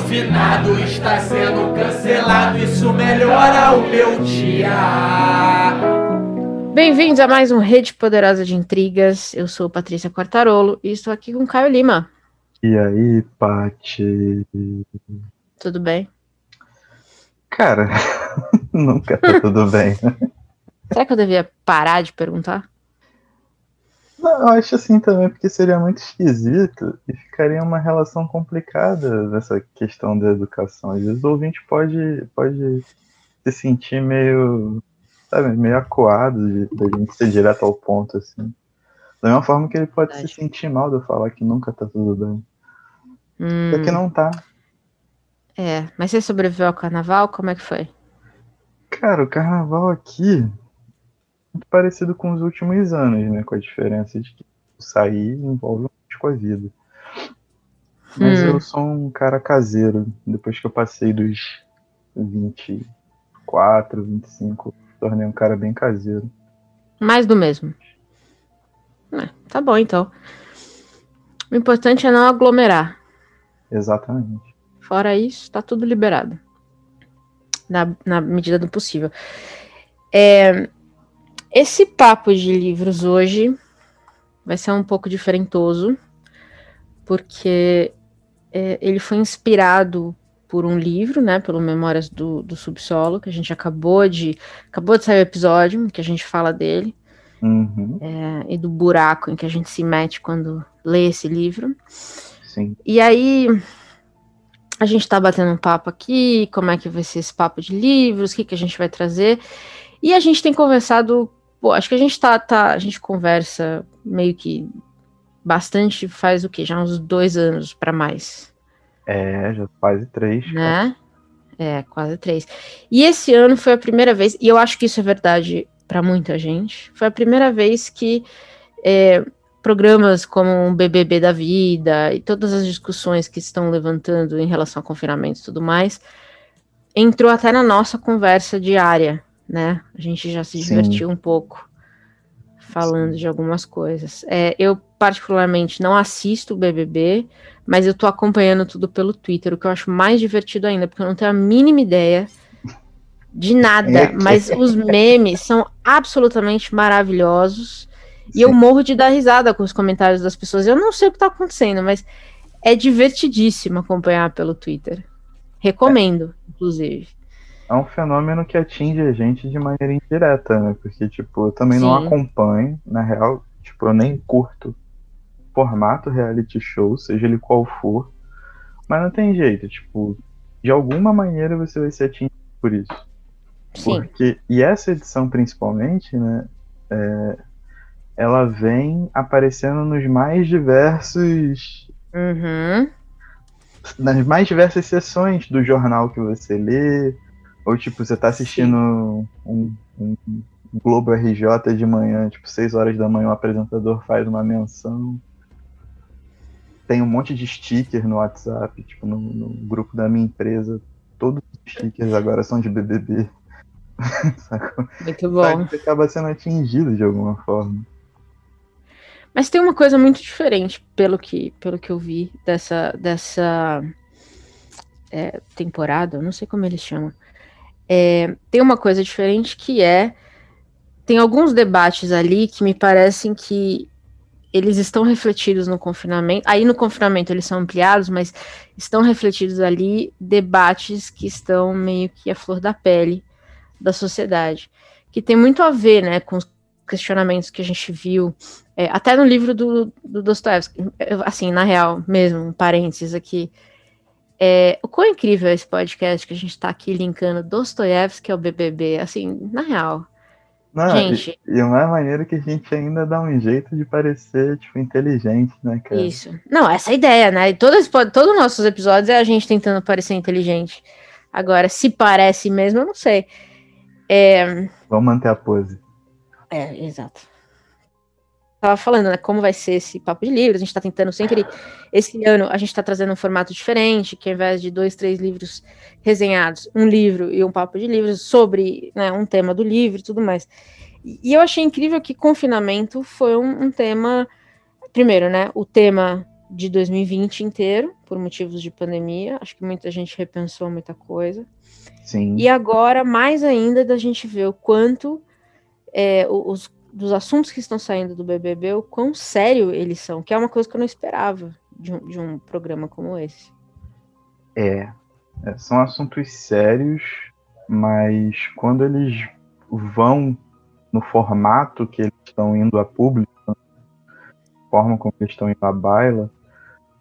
o finado está sendo cancelado, isso melhora o meu dia. Bem-vindos a mais um Rede Poderosa de Intrigas. Eu sou Patrícia Quartarolo e estou aqui com Caio Lima. E aí, Pati? Tudo bem? Cara, nunca tá tudo bem. Será que eu devia parar de perguntar? Não, eu acho assim também, porque seria muito esquisito e ficaria uma relação complicada nessa questão da educação. Às vezes o ouvinte pode, pode se sentir meio, sabe, meio acuado de, de a gente ser direto ao ponto, assim. Da mesma forma que ele pode Verdade. se sentir mal de eu falar que nunca tá tudo bem. Hum. Porque não tá. É, mas você sobreviveu ao carnaval? Como é que foi? Cara, o carnaval aqui muito parecido com os últimos anos, né? Com a diferença de que sair envolve muito com a vida. Mas hum. eu sou um cara caseiro. Depois que eu passei dos 24, 25, tornei um cara bem caseiro. Mais do mesmo. É, tá bom, então. O importante é não aglomerar. Exatamente. Fora isso, tá tudo liberado. Na, na medida do possível. É, esse papo de livros hoje vai ser um pouco diferentoso, porque é, ele foi inspirado por um livro, né, pelo Memórias do, do Subsolo, que a gente acabou de acabou de sair o episódio que a gente fala dele uhum. é, e do buraco em que a gente se mete quando lê esse livro. Sim. E aí a gente está batendo um papo aqui, como é que vai ser esse papo de livros, o que, que a gente vai trazer. E a gente tem conversado Pô, acho que a gente tá, tá, a gente conversa meio que bastante faz o quê? Já uns dois anos para mais. É, já quase três. Né? É, quase três. E esse ano foi a primeira vez, e eu acho que isso é verdade para muita gente, foi a primeira vez que é, programas como o BBB da vida e todas as discussões que estão levantando em relação ao confinamento e tudo mais, entrou até na nossa conversa diária, né? A gente já se Sim. divertiu um pouco falando Sim. de algumas coisas. É, eu, particularmente, não assisto o BBB, mas eu tô acompanhando tudo pelo Twitter, o que eu acho mais divertido ainda, porque eu não tenho a mínima ideia de nada, é mas os memes são absolutamente maravilhosos. Sim. E eu morro de dar risada com os comentários das pessoas. Eu não sei o que tá acontecendo, mas é divertidíssimo acompanhar pelo Twitter. Recomendo, é. inclusive é um fenômeno que atinge a gente de maneira indireta, né? Porque, tipo, eu também Sim. não acompanho, na real, tipo, eu nem curto formato reality show, seja ele qual for, mas não tem jeito, tipo, de alguma maneira você vai ser atingido por isso. Sim. Porque, e essa edição principalmente, né, é, ela vem aparecendo nos mais diversos. Uhum. Nas mais diversas sessões do jornal que você lê, ou tipo, você tá assistindo um, um, um, Globo RJ de manhã, tipo, 6 horas da manhã, o apresentador faz uma menção. Tem um monte de stickers no WhatsApp, tipo, no, no grupo da minha empresa. Todos os stickers agora são de BBB. Muito bom. Você acaba sendo atingido de alguma forma. Mas tem uma coisa muito diferente, pelo que, pelo que eu vi, dessa, dessa é, temporada, não sei como eles chamam, é, tem uma coisa diferente que é tem alguns debates ali que me parecem que eles estão refletidos no confinamento. Aí no confinamento eles são ampliados, mas estão refletidos ali debates que estão meio que a flor da pele da sociedade, que tem muito a ver, né, com os questionamentos que a gente viu, é, até no livro do, do Dostoevsky, assim, na real, mesmo, um parênteses aqui, é, o quão incrível é esse podcast que a gente está aqui linkando Dostoiévski ao BBB, assim, na real. Não, gente. E, e uma maneira que a gente ainda dá um jeito de parecer, tipo, inteligente, né, cara? Isso. Não, essa é a ideia, né? Todos, todos os nossos episódios é a gente tentando parecer inteligente. Agora, se parece mesmo, eu não sei. É... Vamos manter a pose. É, exato estava falando, né, como vai ser esse papo de livros, a gente está tentando sempre, esse ano a gente está trazendo um formato diferente, que ao invés de dois, três livros resenhados, um livro e um papo de livros sobre né, um tema do livro e tudo mais. E, eu achei incrível que confinamento foi um, um tema, primeiro, né, o tema de 2020 inteiro, por motivos de pandemia. Acho que muita gente repensou muita coisa. Sim. E agora, mais ainda, da gente ver o quanto é, os dos assuntos que estão saindo do BBB, o quão sério eles são, que é uma coisa que eu não esperava de um, de um programa como esse. É, é, são assuntos sérios, mas quando eles vão no formato que eles estão indo a público, forma como eles estão indo à baila,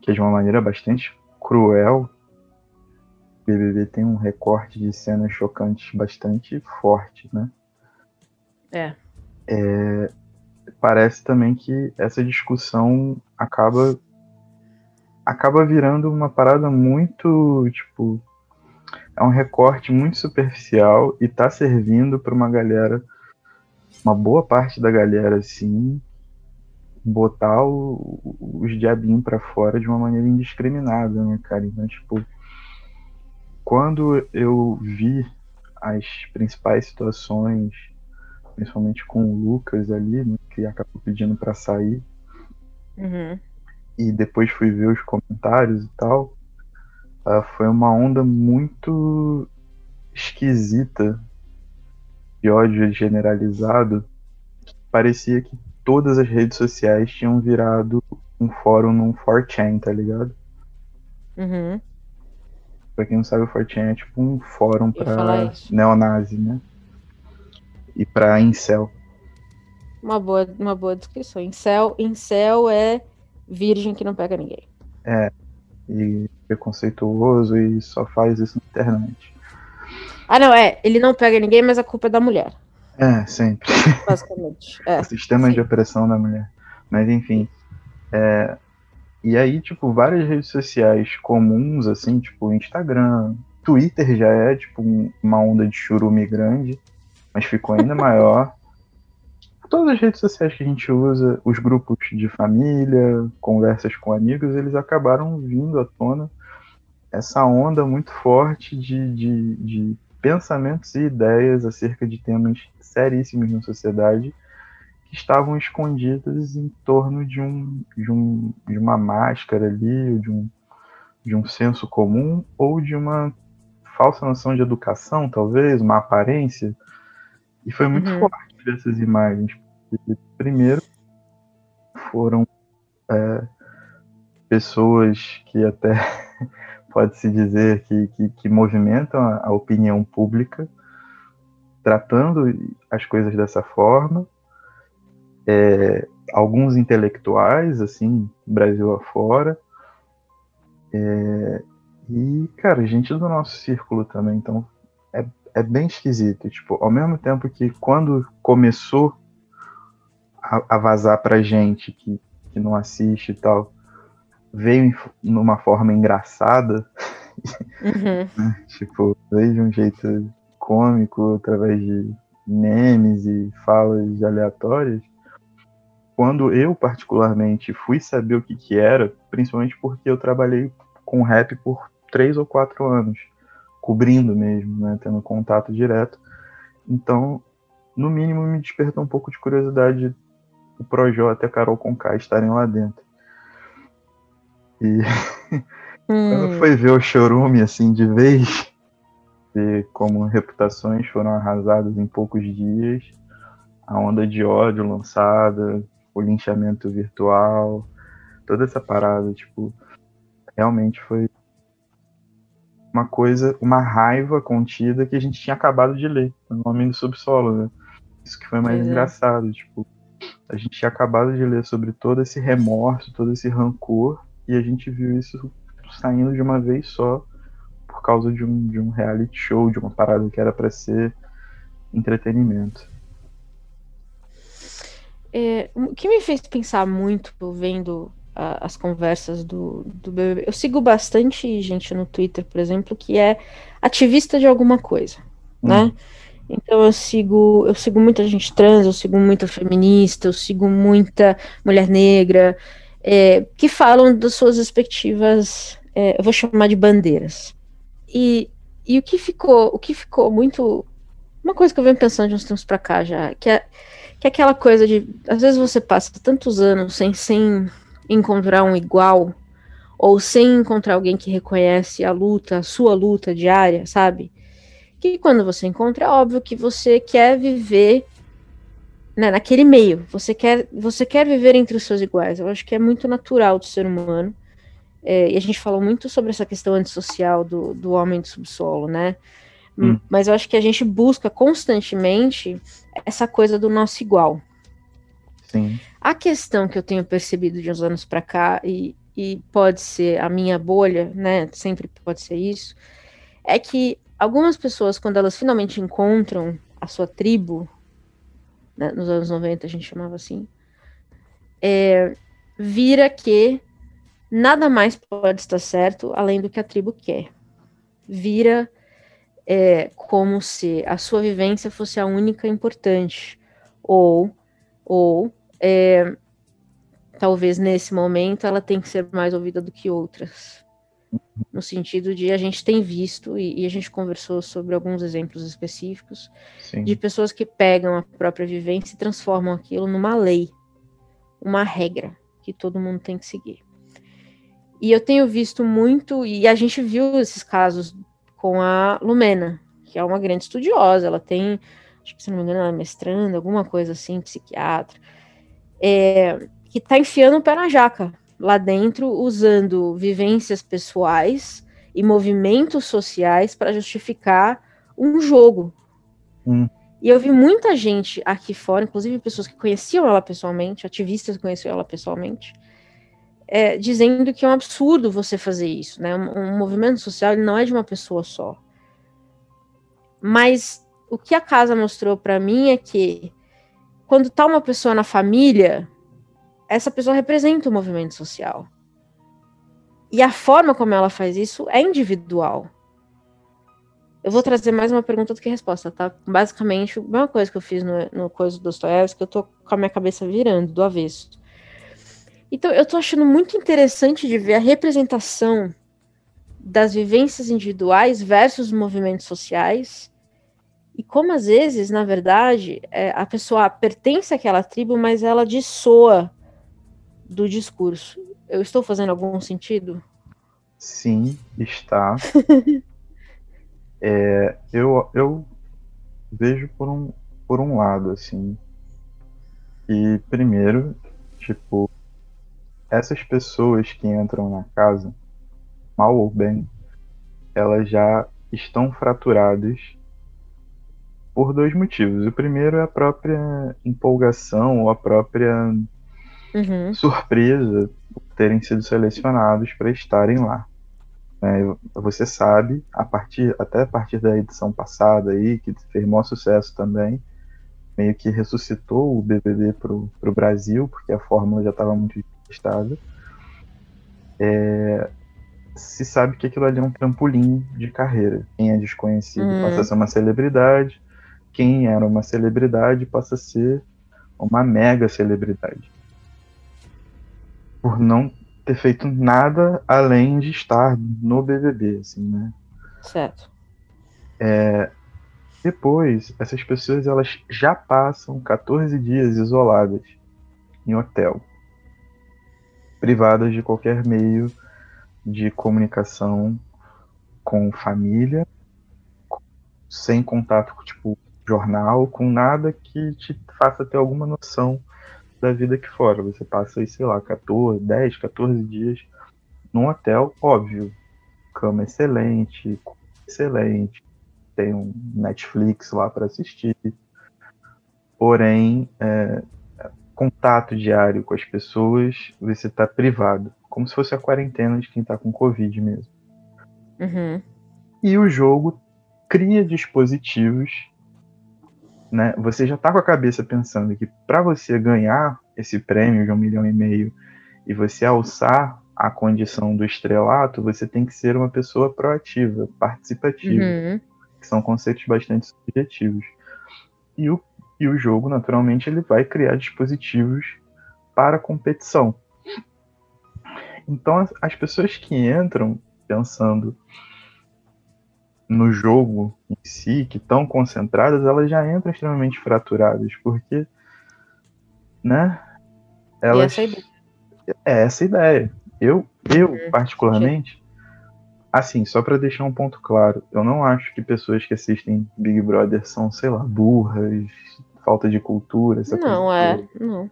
que é de uma maneira bastante cruel, o BBB tem um recorte de cenas chocantes bastante forte, né? É. É, parece também que essa discussão acaba acaba virando uma parada muito tipo é um recorte muito superficial e tá servindo para uma galera uma boa parte da galera assim botar o, os diabinhos para fora de uma maneira indiscriminada, né, cara? Então, tipo, quando eu vi as principais situações principalmente com o Lucas ali, né, que acabou pedindo para sair. Uhum. E depois fui ver os comentários e tal. Uh, foi uma onda muito esquisita de ódio generalizado. Parecia que todas as redes sociais tinham virado um fórum num 4chan, tá ligado? Uhum. Pra quem não sabe, o 4chan é tipo um fórum pra neonazi, né? E para incel. Uma boa, uma boa descrição. Incel, incel é virgem que não pega ninguém. É, e preconceituoso e só faz isso na internet. Ah, não, é. Ele não pega ninguém, mas a culpa é da mulher. É, sempre. Basicamente. É, o sistema sim. de opressão da mulher. Mas enfim. É, e aí, tipo, várias redes sociais comuns, assim, tipo, Instagram, Twitter já é, tipo, uma onda de churume grande mas ficou ainda maior. Todas as redes sociais que a gente usa, os grupos de família, conversas com amigos, eles acabaram vindo à tona essa onda muito forte de, de, de pensamentos e ideias acerca de temas seríssimos na sociedade que estavam escondidos em torno de, um, de, um, de uma máscara ali, de um, de um senso comum ou de uma falsa noção de educação, talvez, uma aparência. E foi muito uhum. forte ver essas imagens. Porque, primeiro, foram é, pessoas que até pode-se dizer que, que, que movimentam a, a, opinião pública, tratando as coisas dessa forma. É, alguns intelectuais, assim, Brasil afora. É, e, cara, gente do nosso círculo também. Então, é bem esquisito. Tipo, ao mesmo tempo que quando começou a, a vazar pra gente que, que não assiste e tal, veio numa forma engraçada. Uhum. Né? tipo, veio de um jeito cômico, através de memes e falas aleatórias. Quando eu, particularmente, fui saber o que, que era, principalmente porque eu trabalhei com rap por três ou quatro anos cobrindo mesmo, né, tendo contato direto. Então, no mínimo, me despertou um pouco de curiosidade o Projota e a Carol Conká estarem lá dentro. E hum. quando foi ver o Chorume assim de vez, ver como reputações foram arrasadas em poucos dias, a onda de ódio lançada, o linchamento virtual, toda essa parada, tipo, realmente foi uma coisa, uma raiva contida que a gente tinha acabado de ler no Homem do Subsolo, né? Isso que foi mais é. engraçado, tipo, a gente tinha acabado de ler sobre todo esse remorso, todo esse rancor, e a gente viu isso saindo de uma vez só por causa de um, de um reality show, de uma parada que era para ser entretenimento. É, o que me fez pensar muito vendo a, as conversas do, do BBB. Eu sigo bastante gente no Twitter, por exemplo, que é ativista de alguma coisa, hum. né? Então eu sigo, eu sigo muita gente trans, eu sigo muita feminista, eu sigo muita mulher negra, é, que falam das suas respectivas, é, eu vou chamar de bandeiras. E, e o que ficou, o que ficou muito, uma coisa que eu venho pensando de uns tempos para cá já, que é, que é aquela coisa de, às vezes você passa tantos anos sem, sem encontrar um igual, ou sem encontrar alguém que reconhece a luta, a sua luta diária, sabe? Que quando você encontra, é óbvio que você quer viver né, naquele meio. Você quer, você quer viver entre os seus iguais. Eu acho que é muito natural do ser humano. É, e a gente falou muito sobre essa questão antissocial do, do homem do subsolo, né? Hum. Mas eu acho que a gente busca constantemente essa coisa do nosso igual. Sim. A questão que eu tenho percebido de uns anos para cá, e, e pode ser a minha bolha, né? Sempre pode ser isso, é que algumas pessoas, quando elas finalmente encontram a sua tribo, né, nos anos 90 a gente chamava assim, é, vira que nada mais pode estar certo além do que a tribo quer. Vira é, como se a sua vivência fosse a única importante, ou, ou é, talvez nesse momento ela tem que ser mais ouvida do que outras. No sentido de a gente tem visto, e, e a gente conversou sobre alguns exemplos específicos, Sim. de pessoas que pegam a própria vivência e transformam aquilo numa lei, uma regra que todo mundo tem que seguir. E eu tenho visto muito, e a gente viu esses casos com a Lumena, que é uma grande estudiosa, ela tem, acho que se não me engano, ela é mestrando, alguma coisa assim, psiquiatra é, que está enfiando o pé na jaca lá dentro, usando vivências pessoais e movimentos sociais para justificar um jogo. Hum. E eu vi muita gente aqui fora, inclusive pessoas que conheciam ela pessoalmente, ativistas que conheciam ela pessoalmente, é, dizendo que é um absurdo você fazer isso, né? Um, um movimento social não é de uma pessoa só. Mas o que a casa mostrou para mim é que quando tá uma pessoa na família, essa pessoa representa o movimento social. E a forma como ela faz isso é individual. Eu vou trazer mais uma pergunta do que resposta, tá? Basicamente, a mesma coisa que eu fiz no, no coisa do Dostoiévski, eu tô com a minha cabeça virando do avesso. Então, eu tô achando muito interessante de ver a representação das vivências individuais versus movimentos sociais e como às vezes, na verdade, é, a pessoa pertence àquela tribo, mas ela dissoa do discurso. Eu estou fazendo algum sentido? Sim, está. é, eu, eu vejo por um, por um lado, assim. E primeiro, tipo, essas pessoas que entram na casa, mal ou bem, elas já estão fraturadas por dois motivos. O primeiro é a própria empolgação ou a própria uhum. surpresa por terem sido selecionados para estarem lá. É, você sabe, a partir, até a partir da edição passada aí, que fez maior sucesso também, meio que ressuscitou o BBB para o Brasil, porque a fórmula já estava muito testada. É, se sabe que aquilo ali é um trampolim de carreira. Quem é desconhecido uhum. passa a ser uma celebridade, quem era uma celebridade passa a ser uma mega celebridade. Por não ter feito nada além de estar no BBB, assim, né? Certo. É, depois, essas pessoas elas já passam 14 dias isoladas em hotel, privadas de qualquer meio de comunicação com família, sem contato com tipo jornal, com nada que te faça ter alguma noção da vida aqui fora. Você passa aí, sei lá, 14, 10, 14 dias num hotel, óbvio. Cama excelente, excelente. Tem um Netflix lá para assistir. Porém, é, contato diário com as pessoas, você está privado. Como se fosse a quarentena de quem está com Covid mesmo. Uhum. E o jogo cria dispositivos né, você já está com a cabeça pensando que para você ganhar esse prêmio de um milhão e meio e você alçar a condição do estrelato, você tem que ser uma pessoa proativa, participativa, uhum. que são conceitos bastante subjetivos. E o, e o jogo, naturalmente, ele vai criar dispositivos para competição. Então, as pessoas que entram pensando no jogo em si, que estão concentradas, elas já entram extremamente fraturadas, porque, né? Elas, e essa é, é essa a ideia. Eu, eu uhum. particularmente, assim, só para deixar um ponto claro, eu não acho que pessoas que assistem Big Brother são, sei lá, burras, falta de cultura, essa não, coisa. é, não.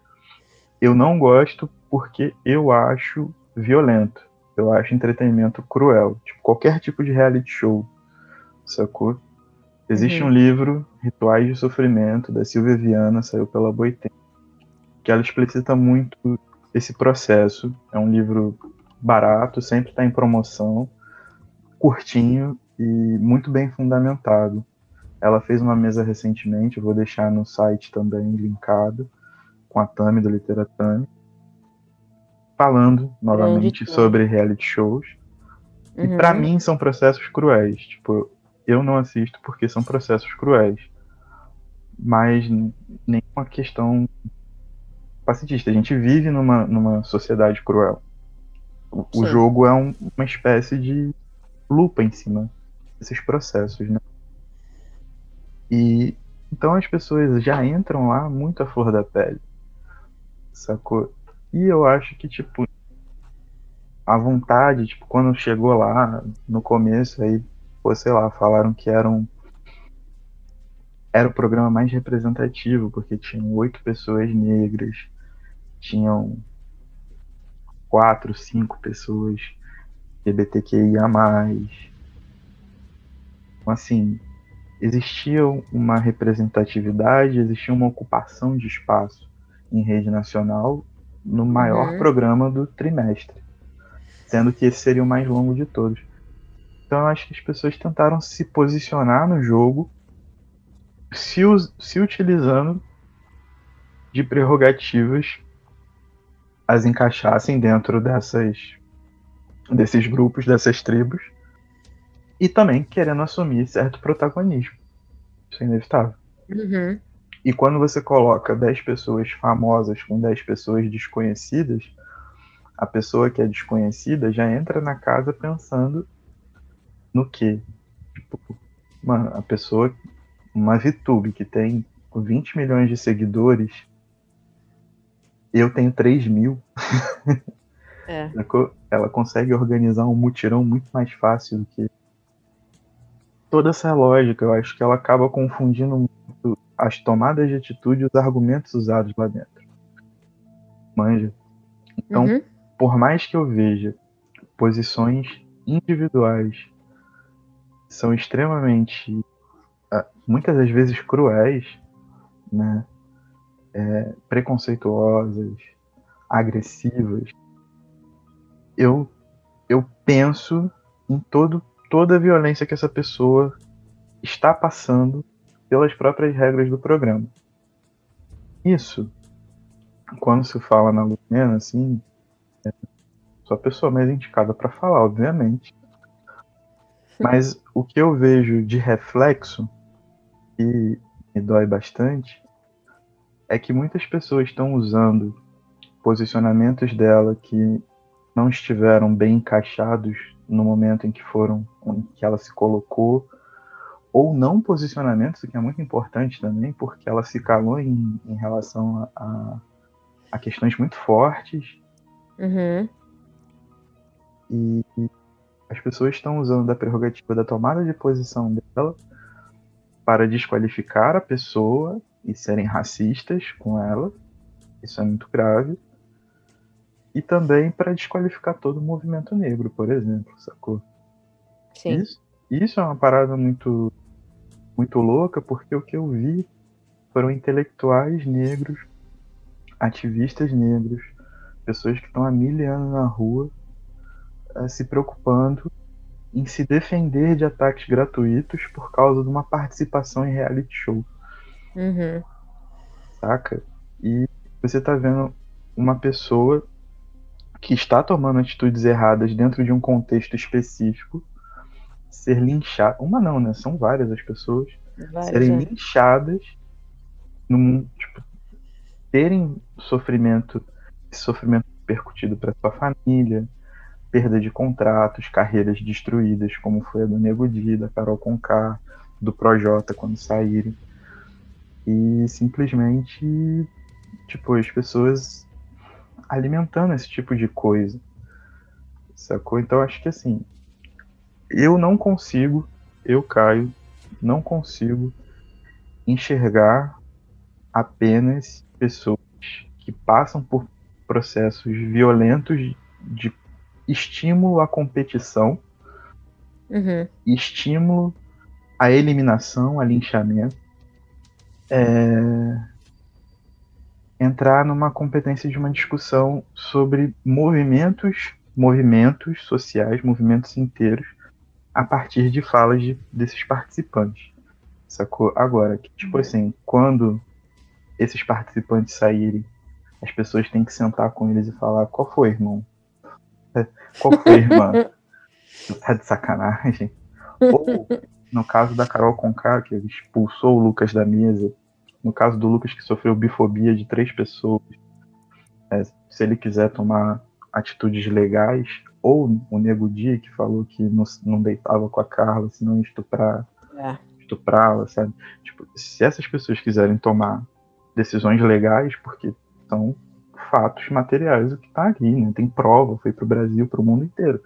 Eu não gosto porque eu acho violento. Eu acho entretenimento cruel. Tipo, qualquer tipo de reality show. Sacou? Existe uhum. um livro, Rituais de Sofrimento, da Silvia Viana, saiu pela Boitempo, que ela explicita muito esse processo. É um livro barato, sempre está em promoção, curtinho e muito bem fundamentado. Ela fez uma mesa recentemente, eu vou deixar no site também linkado, com a Tami do Literatame, falando novamente sobre reality shows. Uhum. E para mim são processos cruéis. Tipo, eu não assisto porque são processos cruéis. Mas nenhuma questão pacifista. A gente vive numa, numa sociedade cruel. O, o jogo é um, uma espécie de lupa em cima desses processos, né? E então as pessoas já entram lá muito à flor da pele. Sacou? E eu acho que, tipo, a vontade, tipo, quando chegou lá no começo, aí pô, sei lá, falaram que eram era o programa mais representativo, porque tinham oito pessoas negras, tinham quatro, cinco pessoas LGBTQIA+. Então, assim, existia uma representatividade, existia uma ocupação de espaço em rede nacional no maior uhum. programa do trimestre, sendo que esse seria o mais longo de todos. Então eu acho que as pessoas tentaram se posicionar no jogo, se, se utilizando de prerrogativas as encaixassem dentro dessas desses grupos, dessas tribos, e também querendo assumir certo protagonismo. Isso é inevitável. Uhum. E quando você coloca 10 pessoas famosas com 10 pessoas desconhecidas, a pessoa que é desconhecida já entra na casa pensando no que? Tipo, uma, a pessoa, uma VTube que tem 20 milhões de seguidores, eu tenho 3 mil. É. Ela consegue organizar um mutirão muito mais fácil do que. Toda essa lógica, eu acho que ela acaba confundindo muito as tomadas de atitude e os argumentos usados lá dentro. Manja. Então, uhum. por mais que eu veja posições individuais são extremamente, ah, muitas das vezes cruéis, né? É, preconceituosas, agressivas. Eu, eu penso em todo, toda a violência que essa pessoa está passando pelas próprias regras do programa. Isso, quando se fala na Lumena, assim, é, sou a pessoa mais indicada para falar, obviamente. Mas o que eu vejo de reflexo, e me dói bastante, é que muitas pessoas estão usando posicionamentos dela que não estiveram bem encaixados no momento em que foram, em que ela se colocou, ou não posicionamentos, o que é muito importante também, porque ela se calou em, em relação a, a, a, questões muito fortes. Uhum. E, as pessoas estão usando da prerrogativa da tomada de posição dela para desqualificar a pessoa e serem racistas com ela. Isso é muito grave. E também para desqualificar todo o movimento negro, por exemplo, sacou? Sim. Isso, isso é uma parada muito, muito louca, porque o que eu vi foram intelectuais negros, ativistas negros, pessoas que estão há mil anos na rua uh, se preocupando em se defender de ataques gratuitos por causa de uma participação em reality show. Uhum. Saca? E você tá vendo uma pessoa que está tomando atitudes erradas dentro de um contexto específico ser linchada. Uma não, né? São várias as pessoas várias, serem é. linchadas num, tipo, terem sofrimento, sofrimento percutido para sua família, perda de contratos, carreiras destruídas, como foi a do Nego Di, da Carol Conká, do Projota quando saírem. E simplesmente, tipo, as pessoas alimentando esse tipo de coisa. Sacou? Então acho que assim, eu não consigo, eu caio, não consigo enxergar apenas pessoas que passam por processos violentos de estímulo à competição, Uhum. estímulo à eliminação, a linchamento, é, entrar numa competência de uma discussão sobre movimentos, movimentos sociais, movimentos inteiros, a partir de falas de, desses participantes. Sacou? Agora, que, tipo assim, quando esses participantes saírem, as pessoas têm que sentar com eles e falar: qual foi, irmão? Qual foi, irmã? tá de sacanagem? Ou, no caso da Carol Conká, que expulsou o Lucas da mesa, no caso do Lucas que sofreu bifobia de três pessoas, é, se ele quiser tomar atitudes legais, ou o Nego Dia que falou que não, não deitava com a Carla, senão ia estuprar, É. estuprá-la, sabe? Tipo, se essas pessoas quiserem tomar decisões legais, porque são fatos materiais o que tá ali, né? Tem prova, foi pro Brasil, pro mundo inteiro.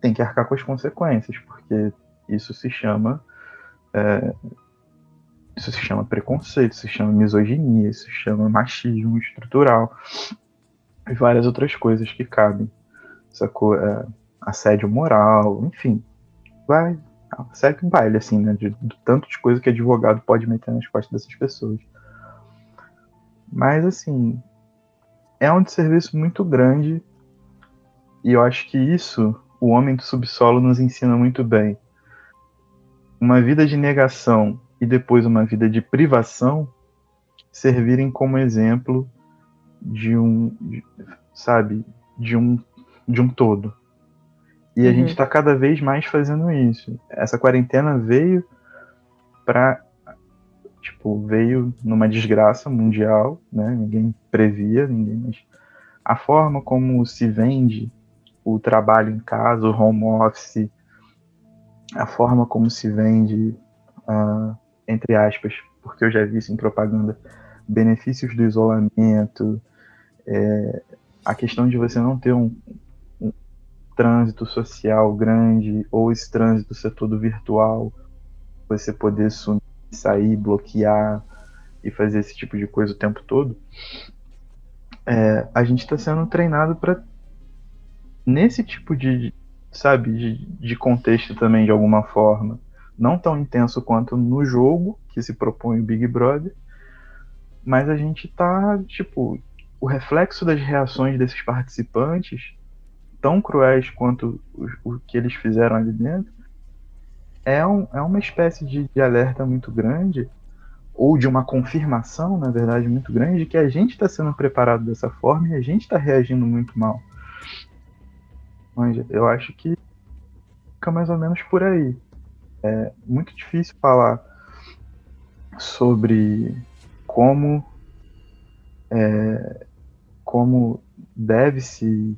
Tem que arcar com as consequências, porque isso se chama é, isso se chama preconceito, se chama misoginia, se chama machismo estrutural e várias outras coisas que cabem, sacou? É, assédio moral, enfim, vai, segue um baile, assim, né? De, do tanto de coisa que advogado pode meter nas costas dessas pessoas. Mas, assim, é um serviço muito grande e eu acho que isso o homem do subsolo nos ensina muito bem. Uma vida de negação e depois uma vida de privação servirem como exemplo de um, de, sabe, de um, de um todo. E a Uhum. gente está cada vez mais fazendo isso. Essa quarentena veio para tipo, veio numa desgraça mundial, né? Ninguém previa, ninguém, mas a forma como se vende o trabalho em casa, o home office, a forma como se vende, ah, entre aspas, porque eu já vi isso em propaganda, benefícios do isolamento, é, a questão de você não ter um, um trânsito social grande, ou esse trânsito ser todo virtual, você poder sumir, sair, bloquear e fazer esse tipo de coisa o tempo todo, é, a gente está sendo treinado para nesse tipo de, sabe, de, de contexto também de alguma forma, não tão intenso quanto no jogo que se propõe o Big Brother, mas a gente tá, tipo, o reflexo das reações desses participantes, tão cruéis quanto o, o que eles fizeram ali dentro, é, um, é uma espécie de, de alerta muito grande, ou de uma confirmação, na verdade, muito grande, de que a gente está sendo preparado dessa forma e a gente está reagindo muito mal. Eu acho que fica mais ou menos por aí. É muito difícil falar sobre como é, como deve se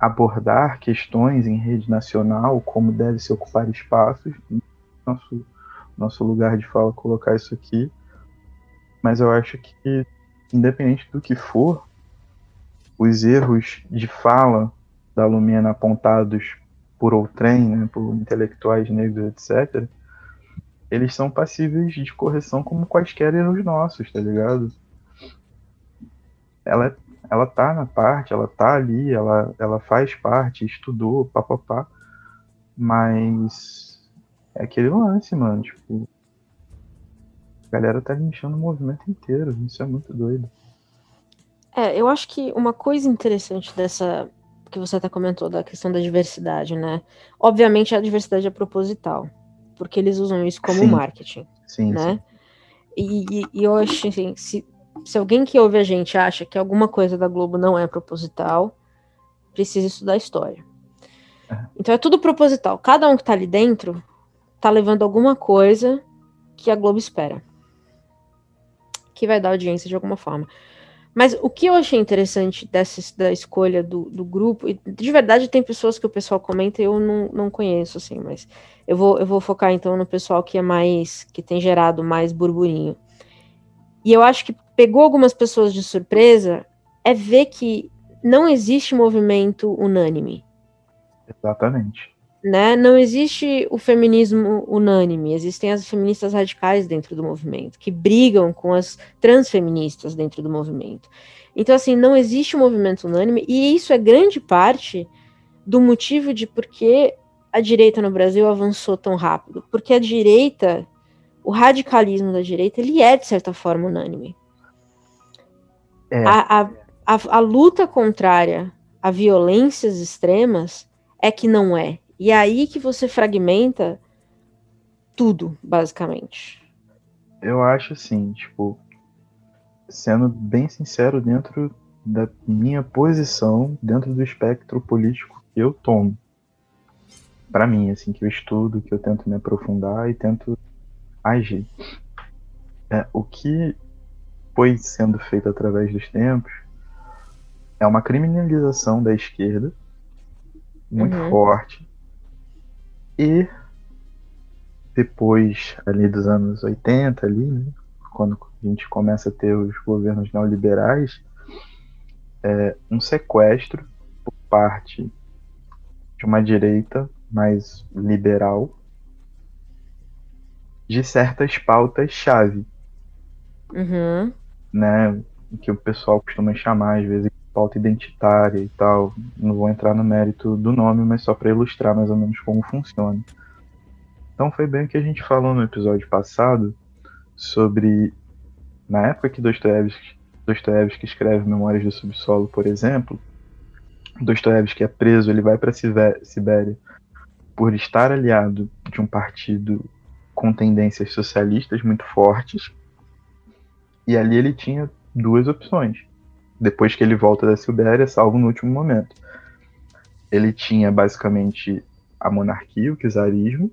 abordar questões em rede nacional, como deve se ocupar espaços. Nosso, nosso lugar de fala colocar isso aqui. Mas eu acho que, independente do que for, os erros de fala da Lumena apontados por outrem, né, por intelectuais negros, etc., eles são passíveis de correção como quaisquer erros nossos, tá ligado? Ela, ela tá na parte, ela tá ali, ela, ela faz parte, estudou, papapá, mas é aquele lance, mano, tipo, a galera tá linchando o movimento inteiro, isso é muito doido. É, eu acho que uma coisa interessante dessa que você até comentou da questão da diversidade, né? Obviamente a diversidade é proposital, porque eles usam isso como Sim. marketing, Sim, né? sim. E, e- e eu acho assim, se, se alguém que ouve a gente acha que alguma coisa da Globo não é proposital, precisa estudar história. Então é tudo proposital. Cada um que tá ali dentro tá levando alguma coisa que a Globo espera. Que vai dar audiência de alguma forma. Mas o que eu achei interessante dessa da escolha do, do grupo, e de verdade tem pessoas que o pessoal comenta e eu não, não conheço, assim, mas eu vou, eu vou focar então no pessoal que é mais, que tem gerado mais burburinho. E eu acho que pegou algumas pessoas de surpresa é ver que não existe movimento unânime. Exatamente. Né? Não existe o feminismo unânime, existem as feministas radicais dentro do movimento, que brigam com as transfeministas dentro do movimento. Então, assim, não existe um movimento unânime, e isso é grande parte do motivo de por que a direita no Brasil avançou tão rápido. Porque a direita, o radicalismo da direita, ele é, de certa forma, unânime. É. A, a, a, a luta contrária a violências extremas é que não é. E é aí que você fragmenta tudo, basicamente. Eu acho assim, tipo, sendo bem sincero dentro da minha posição, dentro do espectro político que eu tomo. Para mim, assim, que eu estudo, que eu tento me aprofundar e tento agir. É, o que foi sendo feito através dos tempos é uma criminalização da esquerda muito uhum. forte. E depois ali dos anos 80 ali, né, quando a gente começa a ter os governos neoliberais, é, um sequestro por parte de uma direita mais liberal de certas pautas-chave. Uhum. Né, que o pessoal costuma chamar, às vezes, pauta identitária e tal. Não vou entrar no mérito do nome, mas só para ilustrar mais ou menos como funciona. Então foi bem o que a gente falou no episódio passado sobre na época que Dostoiévski, Dostoiévski escreve Memórias do Subsolo, por exemplo, Dostoiévski é preso, ele vai para Sibéria por estar aliado de um partido com tendências socialistas muito fortes. E ali ele tinha duas opções. Depois que ele volta da Sibéria, salvo no último momento. Ele tinha basicamente a monarquia, o czarismo,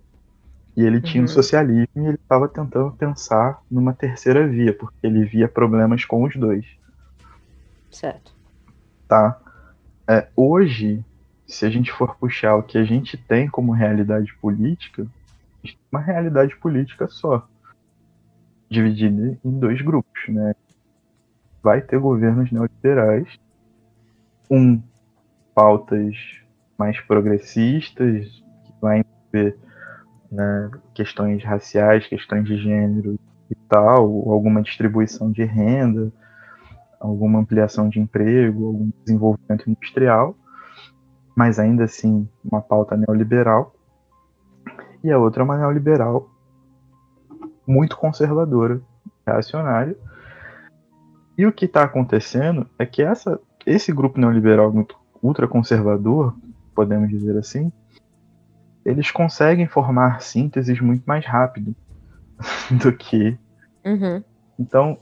e ele tinha o uhum. socialismo e ele estava tentando pensar numa terceira via, porque ele via problemas com os dois. Certo. Tá. É, hoje, se a gente for puxar o que a gente tem como realidade política, uma realidade política só, dividida em dois grupos, né? Vai ter governos neoliberais, um pautas mais progressistas, que vai envolver né, questões raciais, questões de gênero e tal, alguma distribuição de renda, alguma ampliação de emprego, algum desenvolvimento industrial, mas ainda assim uma pauta neoliberal. E a outra é uma neoliberal muito conservadora, reacionária. E o que está acontecendo é que essa, esse grupo neoliberal muito ultraconservador, podemos dizer assim, eles conseguem formar sínteses muito mais rápido do que. Uhum. Então,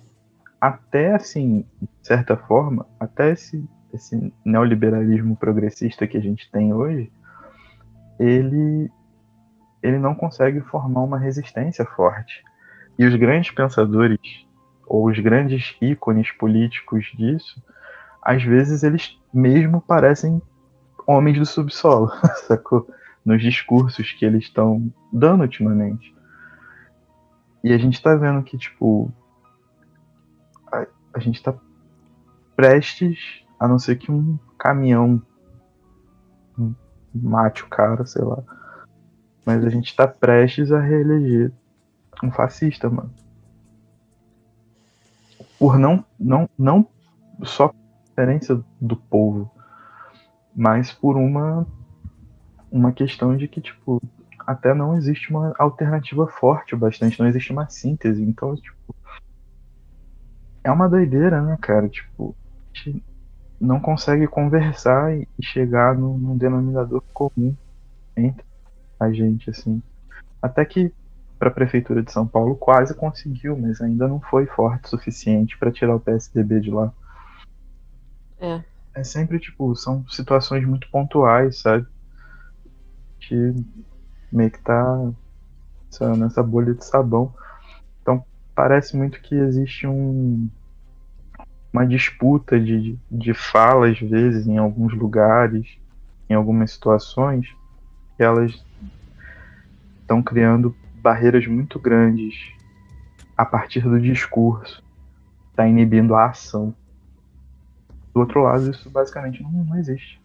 até assim, de certa forma, até esse, esse neoliberalismo progressista que a gente tem hoje, ele, ele não consegue formar uma resistência forte. E os grandes pensadores, ou os grandes ícones políticos disso, às vezes eles mesmo parecem homens do subsolo, sacou? nos discursos que eles estão dando ultimamente. E a gente tá vendo que, tipo, a, a gente tá prestes, a não ser que um caminhão mate o cara, sei lá. Mas a gente tá prestes a reeleger um fascista, mano. Por não, não, não só preferência do povo, mas por uma uma questão de que, tipo, até não existe uma alternativa forte o bastante, não existe uma síntese. Então, tipo, é uma doideira, né, cara? Tipo, a gente não consegue conversar e chegar num, num denominador comum entre a gente, assim. Até que para a prefeitura de São Paulo quase conseguiu, mas ainda não foi forte o suficiente para tirar o PSDB de lá. É. É sempre tipo, são situações muito pontuais, sabe? gente meio que tá nessa bolha de sabão. Então parece muito que existe um, uma disputa de, de fala, às vezes, em alguns lugares, em algumas situações, que elas estão criando barreiras muito grandes a partir do discurso, está inibindo a ação. do outro lado, isso basicamente não, não existe.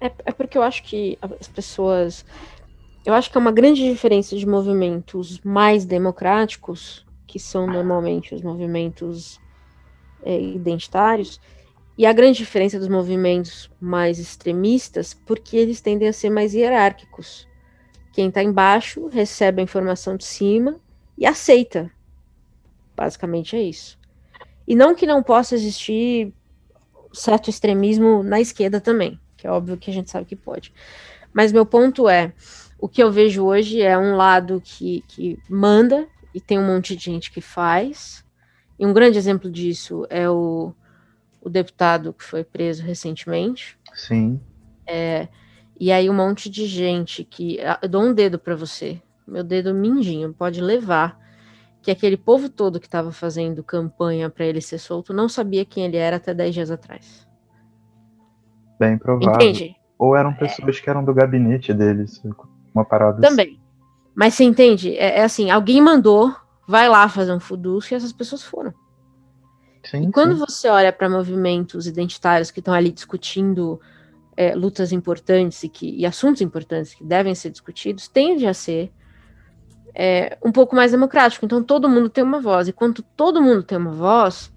É, é porque eu acho que as pessoas. Eu acho que é uma grande diferença de movimentos mais democráticos, que são normalmente os movimentos é, identitários, e a grande diferença dos movimentos mais extremistas, porque eles tendem a ser mais hierárquicos. Quem está embaixo recebe a informação de cima e aceita. Basicamente é isso. E não que não possa existir certo extremismo na esquerda também, que é óbvio que a gente sabe que pode. Mas meu ponto é, o que eu vejo hoje é um lado que, que manda e tem um monte de gente que faz. E um grande exemplo disso é o, o deputado que foi preso recentemente. Sim. É, e aí um monte de gente que. Eu dou um dedo para você. Meu dedo mindinho, pode levar. Que aquele povo todo que estava fazendo campanha para ele ser solto não sabia quem ele era até 10 dias atrás. Bem provável. Entende? Ou eram pessoas é. que eram do gabinete deles. Uma parada assim. Também. Assim. Mas você entende? É, é, assim, alguém mandou, vai lá fazer um fuduço e essas pessoas foram. Sim, e quando sim. você olha para movimentos identitários que estão ali discutindo é, lutas importantes e, que, e assuntos importantes que devem ser discutidos, tende a ser é, um pouco mais democrático. Então todo mundo tem uma voz. E quando todo mundo tem uma voz,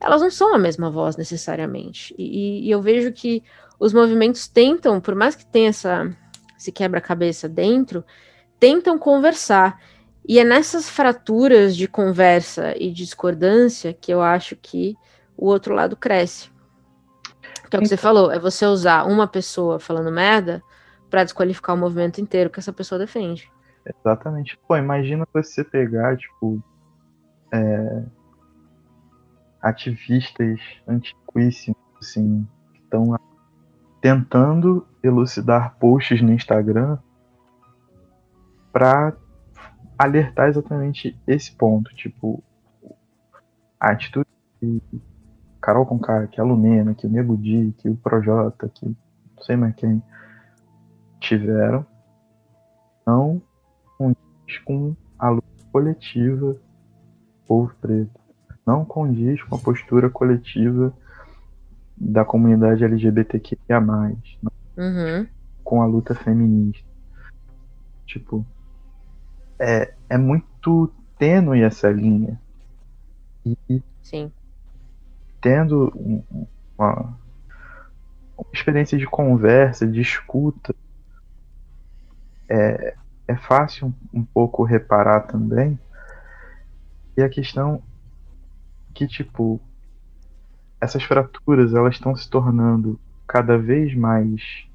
elas não são a mesma voz necessariamente. E, e eu vejo que os movimentos tentam, por mais que tenha essa, esse quebra-cabeça dentro, tentam conversar. E é nessas fraturas de conversa e discordância que eu acho que o outro lado cresce. Que é o que você então falou, é você usar uma pessoa falando merda para desqualificar o movimento inteiro que essa pessoa defende. Exatamente. Pô, imagina você pegar, tipo, é, ativistas antiquíssimos, assim, que estão tentando elucidar posts no Instagram para alertar exatamente esse ponto, tipo, a atitude Carol Conká, que a Lumena, que o Nego Di, que o Projota, que não sei mais quem tiveram, não condiz com a luta coletiva do povo preto. Não condiz com a postura coletiva da comunidade LGBTQIA+, uhum. com a luta feminista. Tipo, é, é muito tênue essa linha. E Sim tendo uma, uma experiência de conversa, de escuta, é, é fácil um, um pouco reparar também. E a questão que, tipo, essas fraturas elas estão se tornando cada vez mais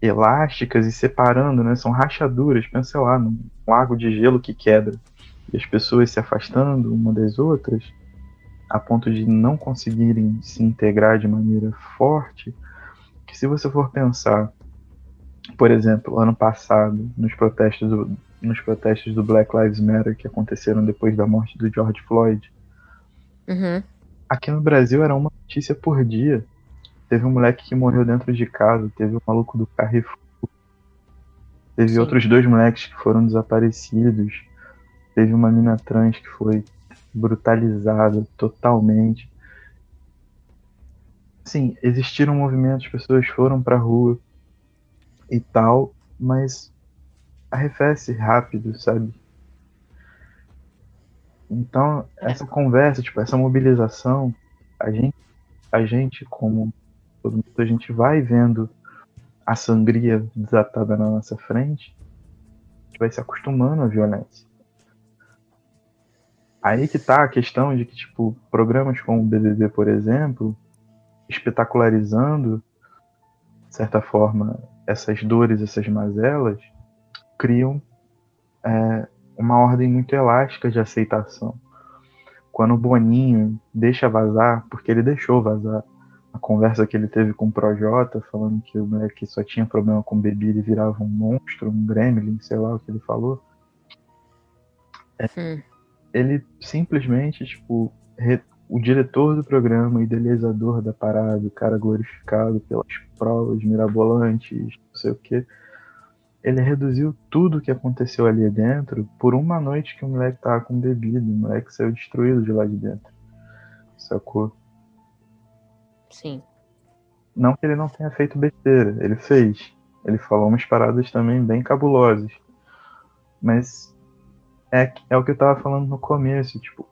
elásticas e separando, né? São rachaduras, pensa lá, num lago de gelo que quebra. E as pessoas se afastando uma das outras a ponto de não conseguirem se integrar de maneira forte, que se você for pensar, por exemplo, ano passado, nos protestos do, nos protestos do Black Lives Matter que aconteceram depois da morte do George Floyd, uhum. aqui no Brasil era uma notícia por dia. Teve um moleque que morreu dentro de casa, teve um maluco do Carrefour, teve Sim. outros dois moleques que foram desaparecidos, teve uma mina trans que foi brutalizada totalmente. Sim, existiram movimentos, pessoas foram pra rua e tal, mas arrefece rápido, sabe? Então, essa conversa, tipo, essa mobilização, a gente, a gente como todo mundo, a gente vai vendo a sangria desatada na nossa frente, a gente vai se acostumando à violência. Aí que tá a questão de que, tipo, programas como o BBB, por exemplo, espetacularizando, de certa forma, essas dores, essas mazelas, criam é, uma ordem muito elástica de aceitação. Quando o Boninho deixa vazar, porque ele deixou vazar a conversa que ele teve com o Projota, falando que o moleque só tinha problema com bebida e virava um monstro, um gremlin, sei lá o que ele falou. É, ele simplesmente, tipo, re, o diretor do programa, idealizador da parada, o cara glorificado pelas provas mirabolantes, não sei o que, ele reduziu tudo o que aconteceu ali dentro por uma noite que o moleque tava com bebida, o moleque saiu destruído de lá de dentro. Sacou? Sim. Não que ele não tenha feito besteira, ele fez. Ele falou umas paradas também bem cabulosas. Mas é, é o que eu tava falando no começo, tipo,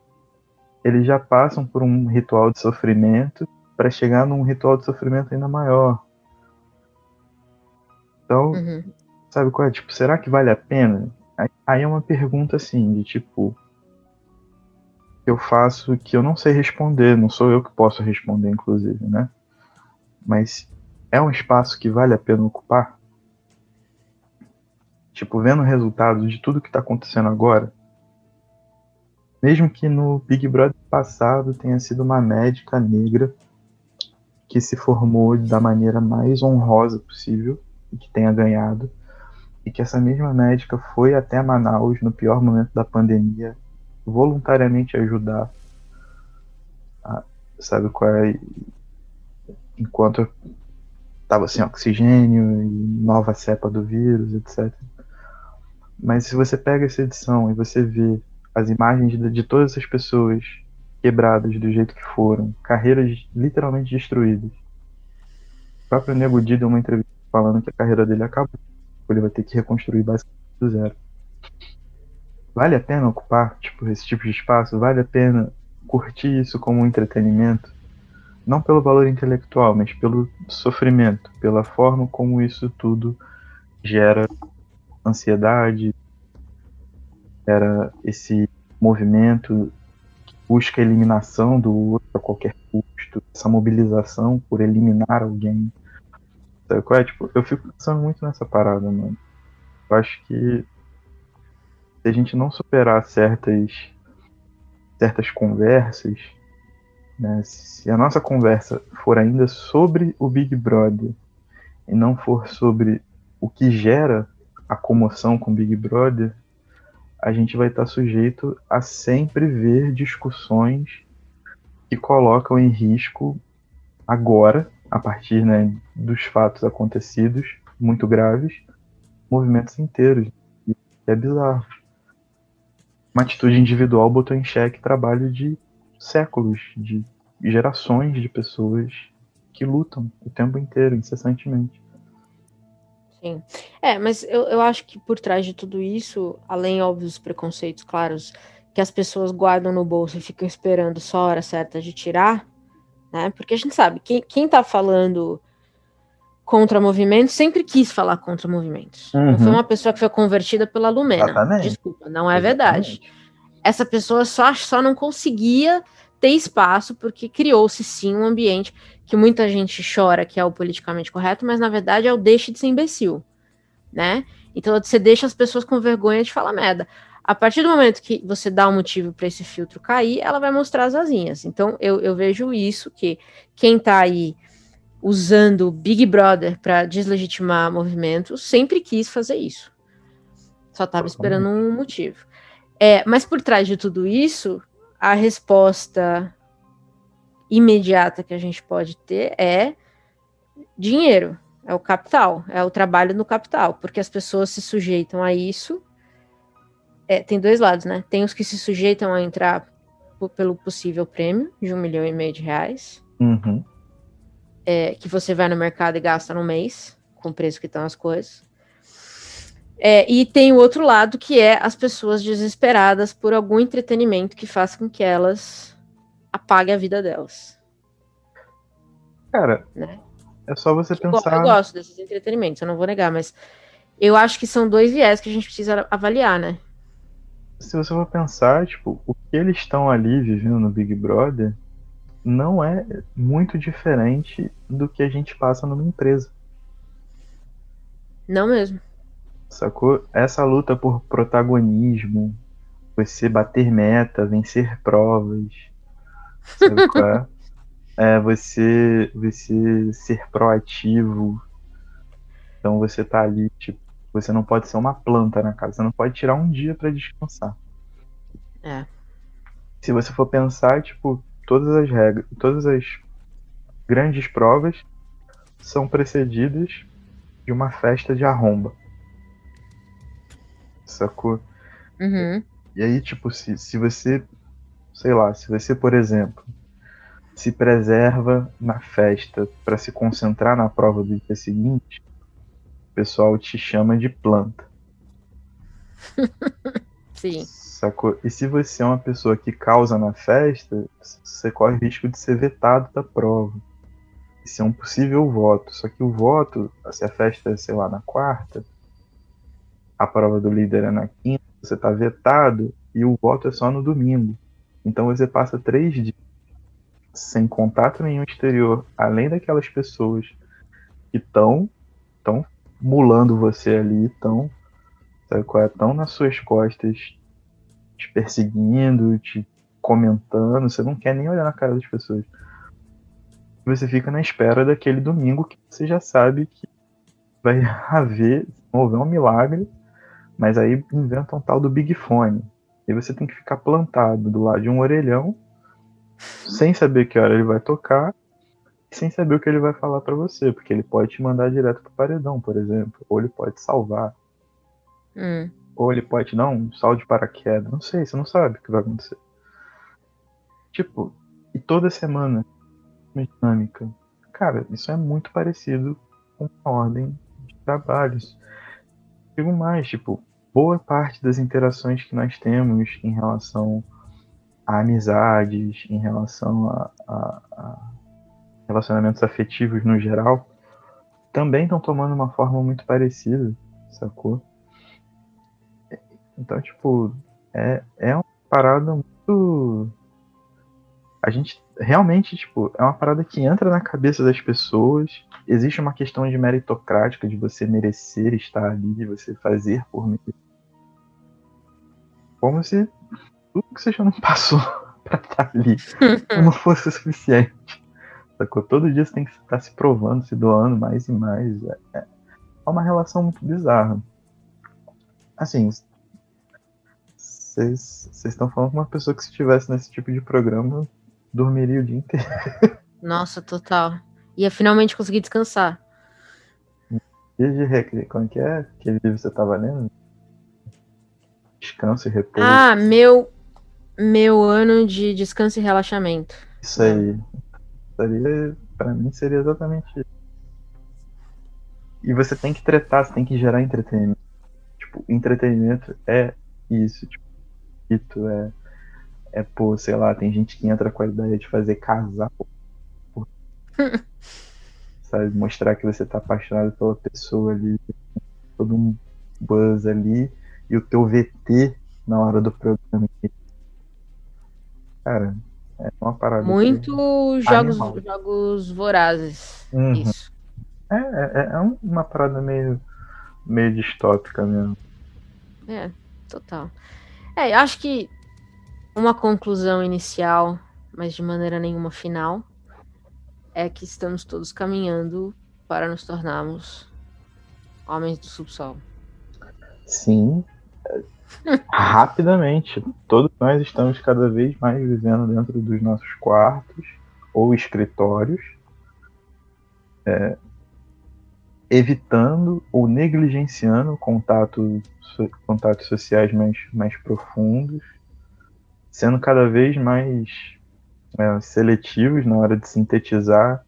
eles já passam por um ritual de sofrimento para chegar num ritual de sofrimento ainda maior. Então, Uhum. sabe qual é? Tipo, será que vale a pena? Aí- é uma pergunta assim, de tipo. que Eu faço que eu não sei responder, não sou eu que posso responder, inclusive, né? Mas é um espaço que vale a pena ocupar? Tipo, vendo o resultado de tudo que tá acontecendo agora, mesmo que no Big Brother passado tenha sido uma médica negra que se formou da maneira mais honrosa possível e que tenha ganhado, e que essa mesma médica foi até Manaus no pior momento da pandemia voluntariamente ajudar, a- sabe qual é? Enquanto estava sem oxigênio e nova cepa do vírus, etc. Mas se você pega essa edição e você vê as imagens de, de todas essas pessoas quebradas do jeito que foram, carreiras literalmente destruídas. O próprio Nego Di deu uma entrevista falando que a carreira dele acabou. Ele vai ter que reconstruir basicamente do zero. Vale a pena ocupar tipo, esse tipo de espaço? Vale a pena curtir isso como um entretenimento? Não pelo valor intelectual, mas pelo sofrimento, pela forma como isso tudo gera ansiedade, gera esse movimento que busca a eliminação do outro a qualquer custo, essa mobilização por eliminar alguém. Sabe qual é? Tipo, eu fico pensando muito nessa parada, mano. Eu acho que se a gente não superar certas certas conversas, né, se a nossa conversa for ainda sobre o Big Brother e não for sobre o que gera a comoção com Big Brother, a gente vai estar sujeito a sempre ver discussões que colocam em risco agora, a partir né, dos fatos acontecidos, muito graves, movimentos inteiros. E é bizarro. Uma atitude individual botou em xeque trabalho de séculos, de gerações de pessoas que lutam o tempo inteiro, incessantemente. Sim. É, mas eu, eu acho que por trás de tudo isso, além, óbvio, dos preconceitos claros que as pessoas guardam no bolso e ficam esperando só a hora certa de tirar, né? Porque a gente sabe, quem, quem tá falando contra movimentos sempre quis falar contra movimentos. Não foi Uhum. uma pessoa que foi convertida pela Lumena. Exatamente. Desculpa, não é verdade. Exatamente. Essa pessoa só, só não conseguia ter espaço porque criou-se sim um ambiente que muita gente chora que é o politicamente correto, mas na verdade é o deixe de ser imbecil, né? Então você deixa as pessoas com vergonha de falar merda. A partir do momento que você dá um motivo para esse filtro cair, ela vai mostrar as asinhas. Então eu, eu vejo isso que quem tá aí usando o Big Brother para deslegitimar movimentos sempre quis fazer isso. Só estava esperando um motivo. É, mas por trás de tudo isso, a resposta imediata que a gente pode ter é dinheiro, é o capital, é o trabalho no capital, porque as pessoas se sujeitam a isso. É, tem dois lados, né? Tem os que se sujeitam a entrar pelo possível prêmio de um milhão e meio de reais, Uhum. é, que você vai no mercado e gasta no mês, com o preço que estão as coisas. É, e tem o outro lado, que é as pessoas desesperadas por algum entretenimento que faça com que elas apaguem a vida delas. Cara, Né? é só você Eu pensar. Eu gosto desses entretenimentos, eu não vou negar, mas eu acho que são dois viés que a gente precisa avaliar, né? Se você for pensar, tipo, o que eles estão ali vivendo no Big Brother não é muito diferente do que a gente passa numa empresa. Não mesmo. Sacou? Essa luta por protagonismo, você bater meta, vencer provas, sabe qual é? É você, você ser proativo. Então você tá ali, tipo, você não pode ser uma planta na casa, você não pode tirar um dia pra descansar. É. Se você for pensar, tipo, todas as regras, todas as grandes provas são precedidas de uma festa de arromba. Sacou? Uhum. E aí, tipo, se, se você, sei lá, se você, por exemplo, se preserva na festa para se concentrar na prova do dia seguinte, o pessoal te chama de planta. Sim. Sacou? E se você é uma pessoa que causa na festa, você corre o risco de ser vetado da prova. Isso é um possível voto. Só que o voto, se a festa é, sei lá, na quarta, a prova do líder é na quinta, você tá vetado e o voto é só no domingo. Então você passa três dias sem contato nenhum exterior, além daquelas pessoas que estão tão mulando você ali, estão estão nas suas costas te perseguindo, te comentando, você não quer nem olhar na cara das pessoas. Você fica na espera daquele domingo que você já sabe que vai haver, houver um milagre, mas aí inventa um tal do Big Fone. E você tem que ficar plantado do lado de um orelhão, sem saber que hora ele vai tocar, sem saber o que ele vai falar para você, porque ele pode te mandar direto pro paredão, por exemplo, ou ele pode salvar. Hum. Ou ele pode dar um salto de paraquedas. Não sei, você não sabe o que vai acontecer. Tipo, e toda semana, uma dinâmica. Cara, isso é muito parecido com a ordem de trabalhos. Digo mais, tipo, boa parte das interações que nós temos em relação a amizades, em relação a, a, a relacionamentos afetivos no geral, também estão tomando uma forma muito parecida, sacou? Então, tipo, é, é uma parada muito. A gente realmente, tipo, é uma parada que entra na cabeça das pessoas. Existe uma questão de meritocrática, de você merecer estar ali, de você fazer por merecer. Como se tudo que você já não passou pra estar ali não fosse o suficiente. Sacou? Todo dia você tem que estar se provando, se doando mais e mais. É, é uma relação muito bizarra. Assim, vocês estão falando com uma pessoa que se estivesse nesse tipo de programa dormiria o dia inteiro. Nossa, total. Ia finalmente conseguir descansar. Dia de recreio, como que é? Aquele livro que você tava lendo? Descanso e repouso. Ah, meu, meu ano de descanso e relaxamento. Isso aí. Seria, pra mim seria exatamente isso. E você tem que tretar, você tem que gerar entretenimento. Tipo, entretenimento é isso. Tipo, é, é, pô, sei lá, tem gente que entra com a ideia de fazer casal. sabe, mostrar que você tá apaixonado pela pessoa ali, todo um buzz ali, e o teu VT na hora do programa. Cara, é uma parada. Muito jogos, jogos vorazes. Uhum. Isso. É, é, é uma parada meio, meio distópica mesmo. É, total. É, acho que uma conclusão inicial, mas de maneira nenhuma final, é que estamos todos caminhando para nos tornarmos homens do subsolo. Sim. Rapidamente. Todos nós estamos cada vez mais vivendo dentro dos nossos quartos ou escritórios. É, evitando ou negligenciando contato, contatos sociais mais, mais profundos, sendo cada vez mais é, seletivos na hora de sintetizar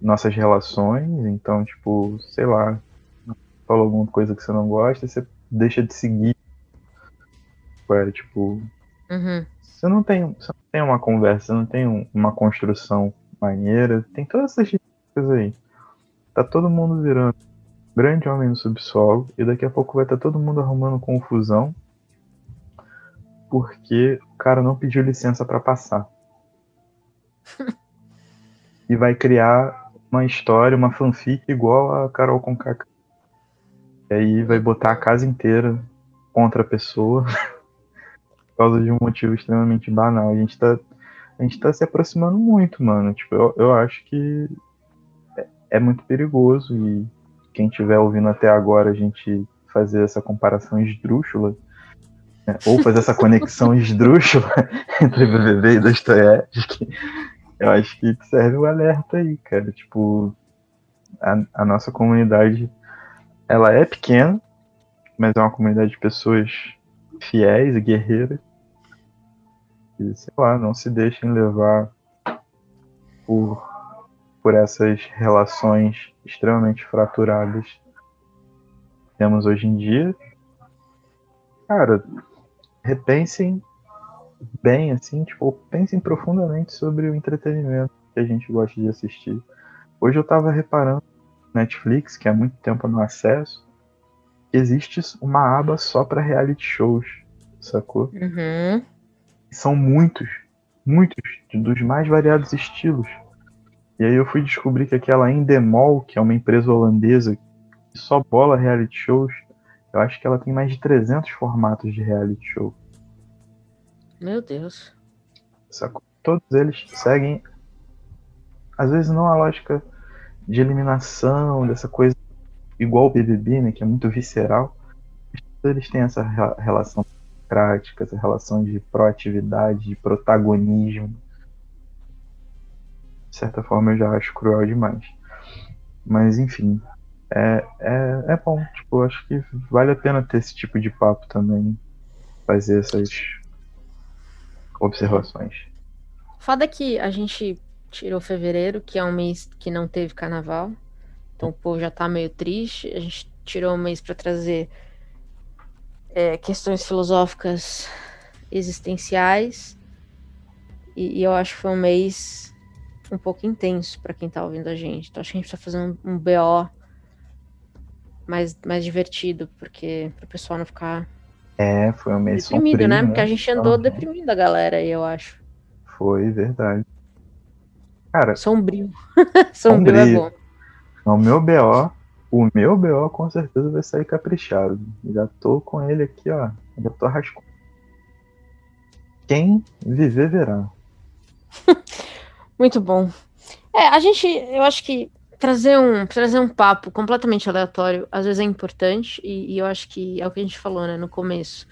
nossas relações. Então, tipo, sei lá, falou alguma coisa que você não gosta, você deixa de seguir. É, tipo, uhum. você, não tem, você não tem uma conversa, você não tem uma construção maneira, tem todas essas coisas aí. Tá todo mundo virando grande homem no subsolo e daqui a pouco vai estar tá todo mundo arrumando confusão porque o cara não pediu licença para passar. e vai criar uma história, uma fanfic igual a Carol com Kaká. E aí vai botar a casa inteira contra a pessoa por causa de um motivo extremamente banal. A gente tá, a gente tá se aproximando muito, mano. Tipo, eu, eu acho que é muito perigoso e quem estiver ouvindo até agora a gente fazer essa comparação esdrúxula, né, ou fazer essa conexão esdrúxula entre BBB e Dostoiévski, eu acho que serve o alerta aí, cara. Tipo, a, a nossa comunidade, ela é pequena, mas é uma comunidade de pessoas fiéis e guerreiras. E, sei lá, não se deixem levar por, por essas relações extremamente fraturadas que temos hoje em dia. Cara, repensem bem, assim, tipo, pensem profundamente sobre o entretenimento que a gente gosta de assistir. Hoje eu tava reparando Netflix, que há muito tempo no acesso, existe uma aba só para reality shows, sacou? Uhum. São muitos, muitos, dos mais variados estilos. E aí eu fui descobrir que aquela Endemol, que é uma empresa holandesa que só bola reality shows, eu acho que ela tem mais de 300 formatos de reality show. Meu Deus. Sacou? Todos eles seguem, às vezes não a lógica de eliminação, dessa coisa igual o BBB, né, que é muito visceral. Eles têm essa relação prática, essa relação de proatividade, de protagonismo. De certa forma eu já acho cruel demais. Mas enfim, é, é, é bom. Tipo, acho que vale a pena ter esse tipo de papo também. Fazer essas observações. Foda que a gente tirou fevereiro, que é um mês que não teve carnaval. Então o povo já tá meio triste. A gente tirou um mês para trazer é, questões filosóficas existenciais. E, e, eu acho que foi um mês um pouco intenso para quem tá ouvindo a gente. Então acho que a gente precisa fazer um, um BO mais, mais divertido, porque o pessoal não ficar é, foi um mês deprimido, sombrio, né? Porque a gente andou deprimindo a galera aí, eu acho. Foi, verdade. Cara, sombrio. sombrio, é sombrio é bom. O meu BO, o meu BO com certeza vai sair caprichado. Já tô com ele aqui, ó. Já tô rascando. Quem viver verá. Muito bom. É, a gente, eu acho que trazer um, trazer um papo completamente aleatório às vezes é importante, e, e eu acho que é o que a gente falou né, no começo.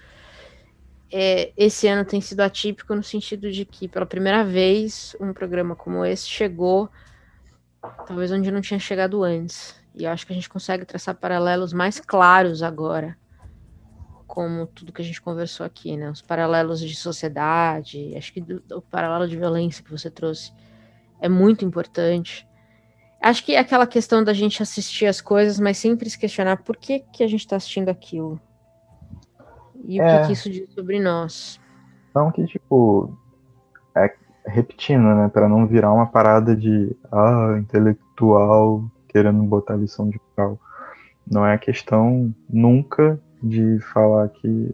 É, esse ano tem sido atípico no sentido de que, pela primeira vez, um programa como esse chegou talvez onde não tinha chegado antes. E eu acho que a gente consegue traçar paralelos mais claros agora, como tudo que a gente conversou aqui, né? Os paralelos de sociedade, acho que do, o paralelo de violência que você trouxe é muito importante. Acho que é aquela questão da gente assistir as coisas, mas sempre se questionar por que, que a gente está assistindo aquilo. E é. o que, é. que, isso diz sobre nós. Não que, tipo, é repetindo, né, para não virar uma parada de, ah, intelectual querendo botar lição de moral. Não é questão nunca de falar que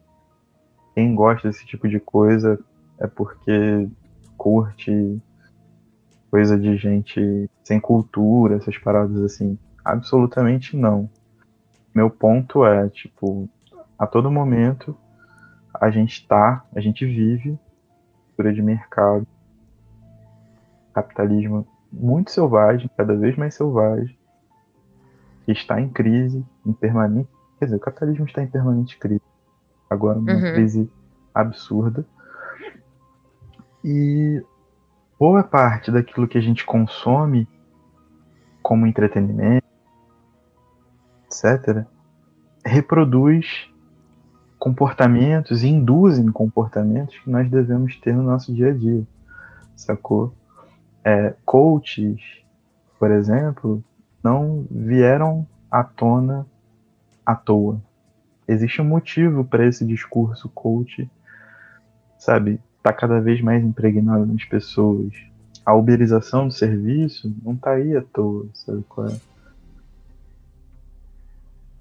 quem gosta desse tipo de coisa é porque curte coisa de gente sem cultura, essas paradas assim. Absolutamente não. Meu ponto é, tipo, a todo momento a gente tá, a gente vive cultura de mercado, capitalismo muito selvagem, cada vez mais selvagem, que está em crise, em permanente. Quer dizer, o capitalismo está em permanente crise. Agora, uma uhum. crise absurda. E boa parte daquilo que a gente consome como entretenimento, etc., reproduz comportamentos induzem comportamentos que nós devemos ter no nosso dia a dia, sacou? É, coaches, por exemplo, não vieram à tona à toa. Existe um motivo para esse discurso coach, sabe? Está cada vez mais impregnado nas pessoas. A uberização do serviço não está aí à toa, sabe qual é?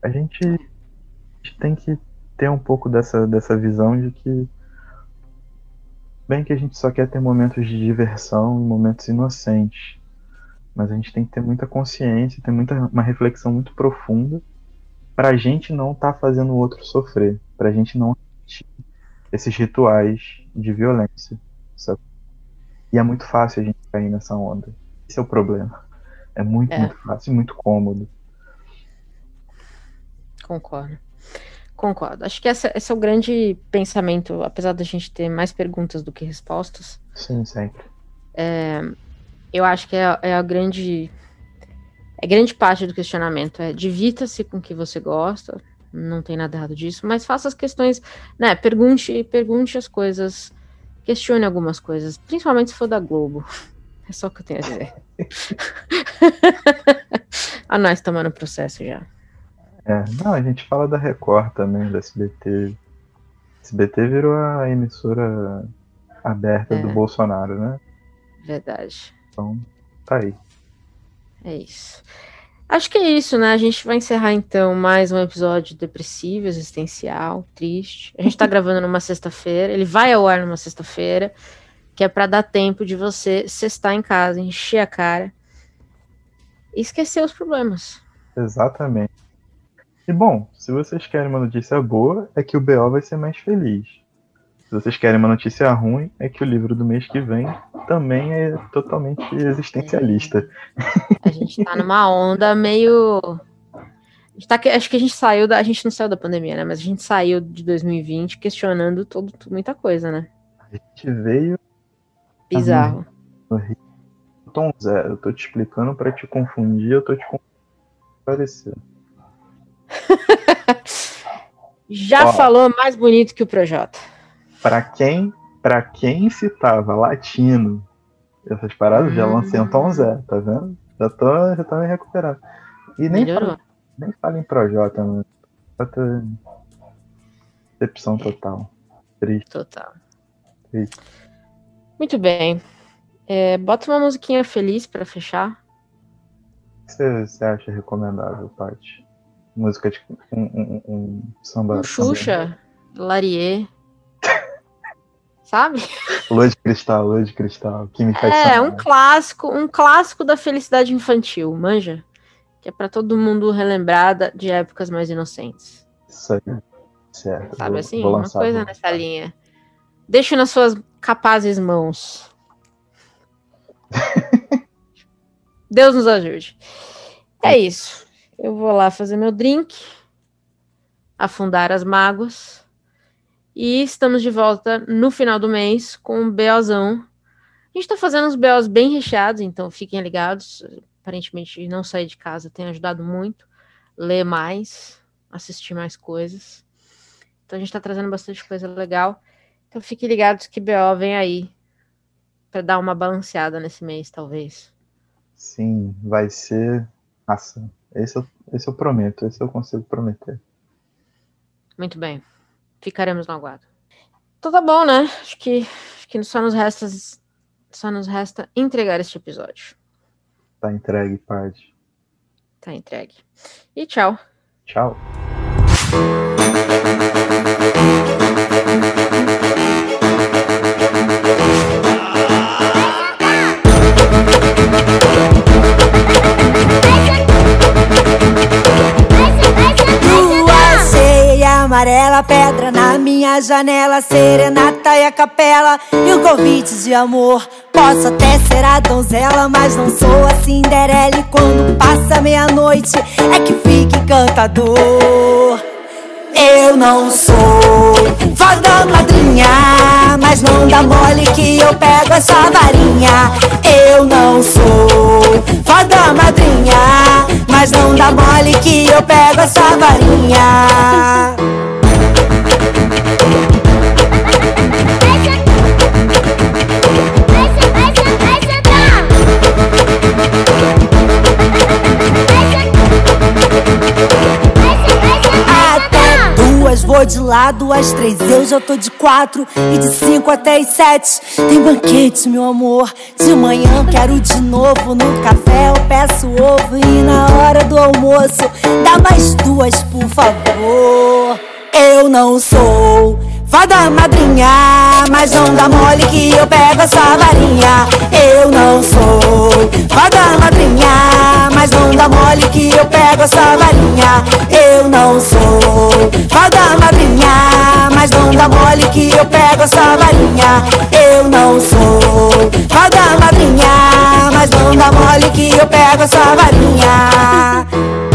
A gente, a gente tem que ter um pouco dessa, dessa visão de que bem que a gente só quer ter momentos de diversão e momentos inocentes, mas a gente tem que ter muita consciência, ter muita, uma reflexão muito profunda para a gente não estar tá fazendo o outro sofrer, para a gente não esses rituais de violência. Sabe? E é muito fácil a gente cair nessa onda. Esse é o problema. É muito, é. muito fácil e muito cômodo. Concordo. Concordo. Acho que essa, esse é o grande pensamento, apesar da gente ter mais perguntas do que respostas. Sim, sempre. É, eu acho que é, é a grande. É grande parte do questionamento. É divirta-se com o que você gosta, não tem nada errado disso, mas faça as questões, né? Pergunte, pergunte as coisas, questione algumas coisas, principalmente se for da Globo. É só o que eu tenho a dizer. a nós tomando processo já. É, não, a gente fala da Record também, da SBT. SBT virou a emissora aberta É. do Bolsonaro, né? Verdade. Então, tá aí. É isso. Acho que é isso, né? A gente vai encerrar então mais um episódio depressivo, existencial, triste. A gente tá gravando numa sexta-feira, ele vai ao ar numa sexta-feira, que é para dar tempo de você sextar em casa, encher a cara e esquecer os problemas. Exatamente. E bom, se vocês querem uma notícia boa, é que o BO vai ser mais feliz. Se vocês querem uma notícia ruim, é que o livro do mês que vem também é totalmente existencialista. A gente tá numa onda meio. tá acho que a gente saiu da. A gente não saiu da pandemia, né? Mas a gente saiu de 2020 questionando todo, muita coisa, né? A gente veio Bizarro. tom zero. Eu tô te explicando pra te confundir, eu tô te confundindo parecer. Já Ó. falou mais bonito que o Projota. Pra quem, pra quem citava latino, essas paradas, já Hum. lancei um tom zero, tá vendo? Já tô, já tô me recuperando. E nem Melhorou. fala, nem fala em Projota, mano. Projota é decepção total. Triste. Total. Triste. Muito bem. É, bota uma musiquinha feliz pra fechar. O que você, você acha recomendável, Paty? Música de um, um, um samba. Um Xuxa, Larier. Sabe? Lua de cristal, lua de cristal. Que me faz É, um clássico, um clássico da felicidade infantil, manja? Que é pra todo mundo relembrar de épocas mais inocentes. Isso aí. Certo. Sabe vou- assim? vou Uma coisa vou- nessa linha. Deixe nas suas capazes mãos. Deus nos ajude. É isso. Eu vou lá fazer meu drink, afundar as mágoas. E estamos de volta no final do mês com um BOzão. A gente tá fazendo uns BOs bem recheados, então fiquem ligados. Aparentemente, não sair de casa tem ajudado muito. Ler mais, assistir mais coisas. Então a gente tá trazendo bastante coisa legal. Então fiquem ligados que BO vem aí para dar uma balanceada nesse mês, talvez. Sim, vai ser. Nossa, esse eu, esse eu prometo, esse eu consigo prometer. Muito bem. Ficaremos no aguardo. Então tá bom, né? Acho que, acho que só nos resta só nos resta entregar este episódio. Tá entregue, parte. Tá entregue. E tchau. Tchau. Amarela, pedra na minha janela, serenata e a capela e o convite de amor. Posso até ser a donzela, mas não sou a Cinderela. E quando passa meia-noite, é que fica encantador. Eu não sou fada madrinha, mas não dá mole que eu pego essa varinha. Eu não sou fada madrinha, mas não dá mole que eu pego essa varinha. Duas vou de lado, às três. Eu já tô de quatro E de cinco até as sete. Tem banquete, meu amor De manhã. Quero de novo, no café. Eu peço ovo E na hora do almoço dá mais duas, por favor. Eu não sou fada madrinha Mas não dá mole que eu pego essa varinha. Eu não sou. Fada madrinha Mas não dá mole que eu pego essa varinha. Eu não sou. Fada madrinha Mas não dá mole que eu pego essa varinha. Eu não sou. Fada madrinha Mas não dá mole que eu pego essa varinha